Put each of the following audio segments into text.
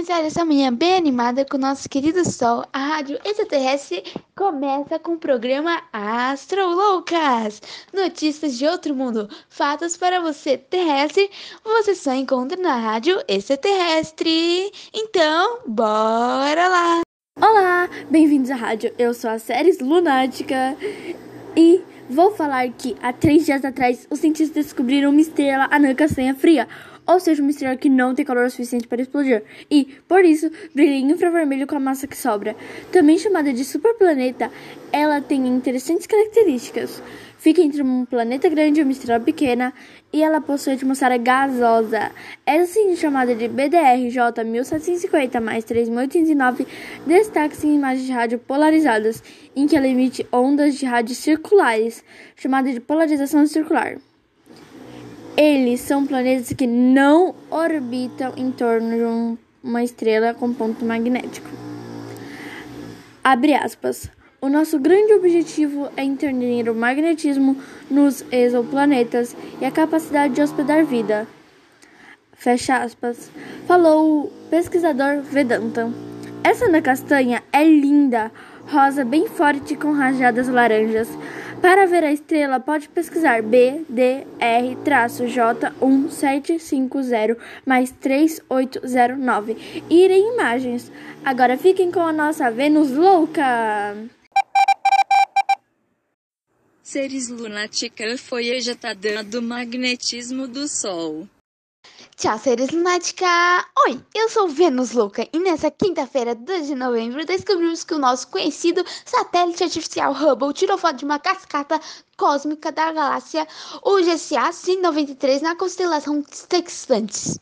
começar essa manhã bem animada com o nosso querido Sol, a rádio extraterrestre começa com o programa Astro Loucas. Notícias de outro mundo, fatos para você terrestre, você só encontra na rádio extraterrestre. Então, bora lá! Olá, bem-vindos à rádio. Eu sou a Séries Lunática e vou falar que há três dias atrás os cientistas descobriram uma estrela anã castanha fria ou seja, uma estrela que não tem calor suficiente para explodir, e, por isso, brilha em infravermelho com a massa que sobra. Também chamada de superplaneta, ela tem interessantes características. Fica entre um planeta grande e uma estrela pequena, e ela possui atmosfera gasosa. Essa sim chamada de BDRJ 1750 mais 3809 destaca-se em imagens de rádio polarizadas, em que ela emite ondas de rádio circulares, chamada de polarização circular. Eles são planetas que não orbitam em torno de um, uma estrela com ponto magnético. Abre aspas. O nosso grande objetivo é entender o magnetismo nos exoplanetas e a capacidade de hospedar vida. Fecha aspas. Falou o pesquisador Vedanta. Essa Ana Castanha é linda, rosa bem forte com rajadas laranjas. Para ver a estrela, pode pesquisar BDR-J1750 mais 3809 e ir em imagens. Agora fiquem com a nossa Vênus louca! Seres lunática foi ejetada do magnetismo do Sol. Tchau, seres lunática! Oi, eu sou Vênus Louca e nessa quinta-feira, 2 de novembro, descobrimos que o nosso conhecido satélite artificial Hubble tirou foto de uma cascata cósmica da galáxia UGCA 193 na constelação Sextantes.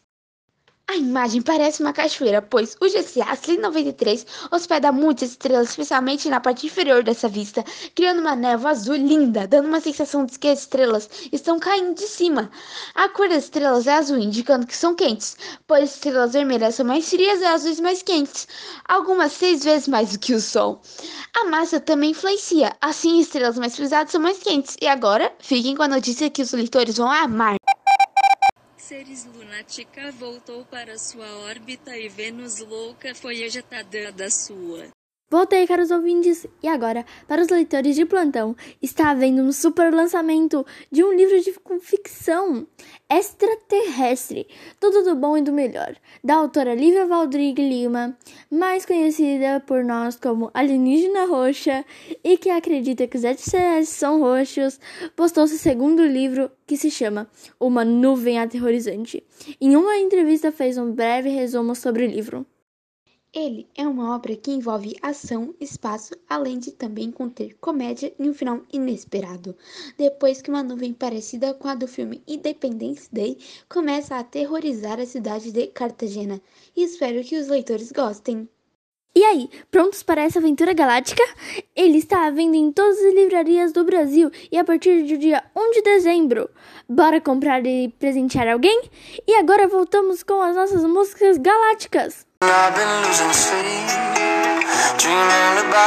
A imagem parece uma cachoeira, pois o GCA 193 hospeda muitas estrelas, especialmente na parte inferior dessa vista, criando uma névoa azul linda, dando uma sensação de que as estrelas estão caindo de cima. A cor das estrelas é azul, indicando que são quentes, pois estrelas vermelhas são mais frias e azuis mais quentes, algumas seis vezes mais do que o Sol. A massa também influencia, assim estrelas mais pesadas são mais quentes. E agora, fiquem com a notícia que os leitores vão amar. Ceres lunática voltou para sua órbita e Vênus louca foi ejetada da sua. Voltei, caros ouvintes, e agora, para os leitores de plantão, está havendo um super lançamento de um livro de ficção extraterrestre, tudo do bom e do melhor, da autora Lívia Valdrig Lima, mais conhecida por nós como Alienígena Roxa, e que acredita que os extraterrestres são roxos, postou seu segundo livro, que se chama Uma Nuvem Aterrorizante. Em uma entrevista fez um breve resumo sobre o livro. Ele é uma obra que envolve ação, espaço, além de também conter comédia e um final inesperado. Depois que uma nuvem parecida com a do filme Independence Day começa a aterrorizar a cidade de Cartagena. E espero que os leitores gostem. E aí, prontos para essa aventura galáctica? Ele está à venda em todas as livrarias do Brasil e a partir do dia 1 de dezembro. Bora comprar e presentear alguém? E agora voltamos com as nossas músicas galácticas. I've been losing sleep, dreaming about